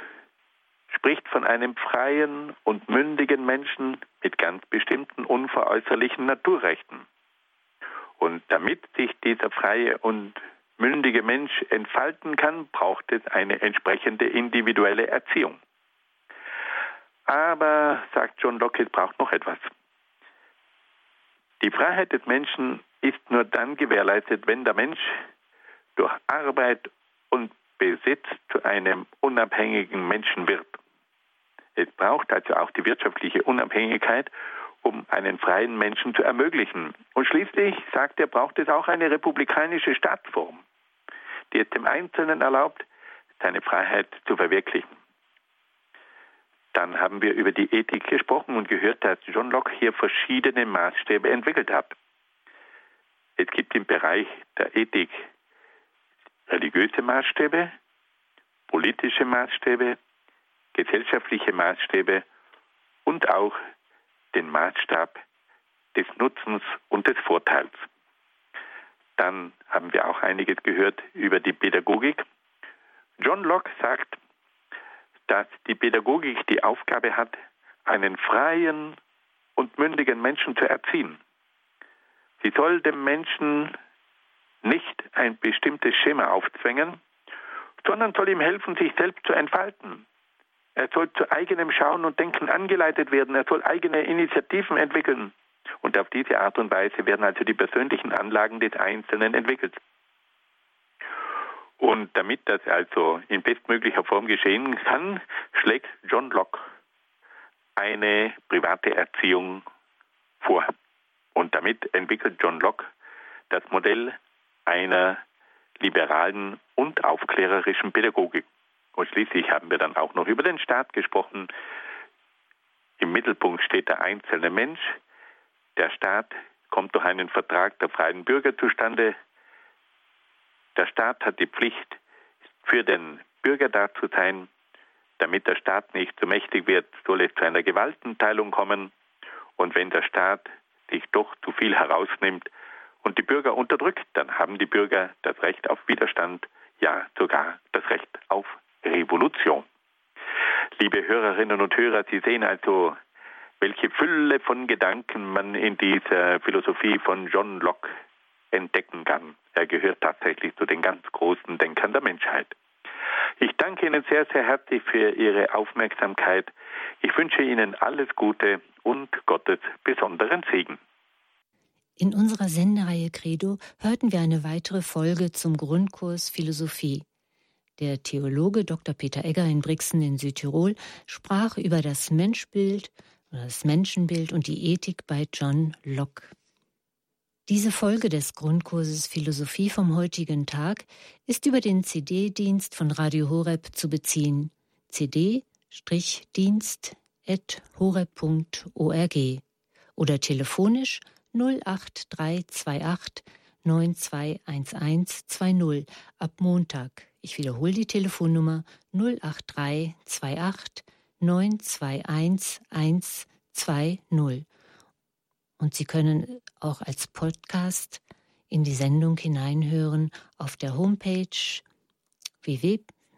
spricht von einem freien und mündigen Menschen mit ganz bestimmten unveräußerlichen Naturrechten. Und damit sich dieser freie und mündige Mensch entfalten kann, braucht es eine entsprechende individuelle Erziehung. Aber, sagt John Locke, es braucht noch etwas. Die Freiheit des Menschen ist nur dann gewährleistet, wenn der Mensch durch Arbeit und Besitz zu einem unabhängigen Menschen wird. Es braucht also auch die wirtschaftliche Unabhängigkeit, um einen freien Menschen zu ermöglichen. Und schließlich, sagt er, braucht es auch eine republikanische Staatsform, die es dem Einzelnen erlaubt, seine Freiheit zu verwirklichen. Dann haben wir über die Ethik gesprochen und gehört, dass John Locke hier verschiedene Maßstäbe entwickelt hat. Es gibt im Bereich der Ethik religiöse Maßstäbe, politische Maßstäbe, gesellschaftliche Maßstäbe und auch den Maßstab des Nutzens und des Vorteils. Dann haben wir auch einiges gehört über die Pädagogik. John Locke sagt, dass die Pädagogik die Aufgabe hat, einen freien und mündigen Menschen zu erziehen. Sie soll dem Menschen nicht ein bestimmtes Schema aufzwängen, sondern soll ihm helfen, sich selbst zu entfalten. Er soll zu eigenem Schauen und Denken angeleitet werden. Er soll eigene Initiativen entwickeln. Und auf diese Art und Weise werden also die persönlichen Anlagen des Einzelnen entwickelt. Und damit das also in bestmöglicher Form geschehen kann, schlägt John Locke eine private Erziehung vor. Und damit entwickelt John Locke das Modell einer liberalen und aufklärerischen Pädagogik. Und schließlich haben wir dann auch noch über den Staat gesprochen. Im Mittelpunkt steht der einzelne Mensch. Der Staat kommt durch einen Vertrag der freien Bürger zustande. Der Staat hat die Pflicht, für den Bürger da zu sein. Damit der Staat nicht zu mächtig wird, soll es zu einer Gewaltenteilung kommen. Und wenn der Staat sich doch zu viel herausnimmt und die Bürger unterdrückt, dann haben die Bürger das Recht auf Widerstand, ja sogar das Recht auf Revolution. Liebe Hörerinnen und Hörer, Sie sehen also, welche Fülle von Gedanken man in dieser Philosophie von John Locke entdecken kann. Er gehört tatsächlich zu den ganz großen Denkern der Menschheit. Ich danke Ihnen sehr, sehr herzlich für Ihre Aufmerksamkeit. Ich wünsche Ihnen alles Gute und Gottes besonderen Segen. In unserer Sendereihe Credo hörten wir eine weitere Folge zum Grundkurs Philosophie. Der Theologe Dr. Peter Egger in Brixen in Südtirol sprach über das Menschbild das Menschenbild und die Ethik bei John Locke. Diese Folge des Grundkurses Philosophie vom heutigen Tag ist über den CD-Dienst von Radio Horeb zu beziehen. cd-dienst.horeb.org oder telefonisch 08328 921120 ab Montag. Ich wiederhole die Telefonnummer 08328 921120. Und Sie können auch als Podcast in die Sendung hineinhören auf der Homepage www.horeb.org.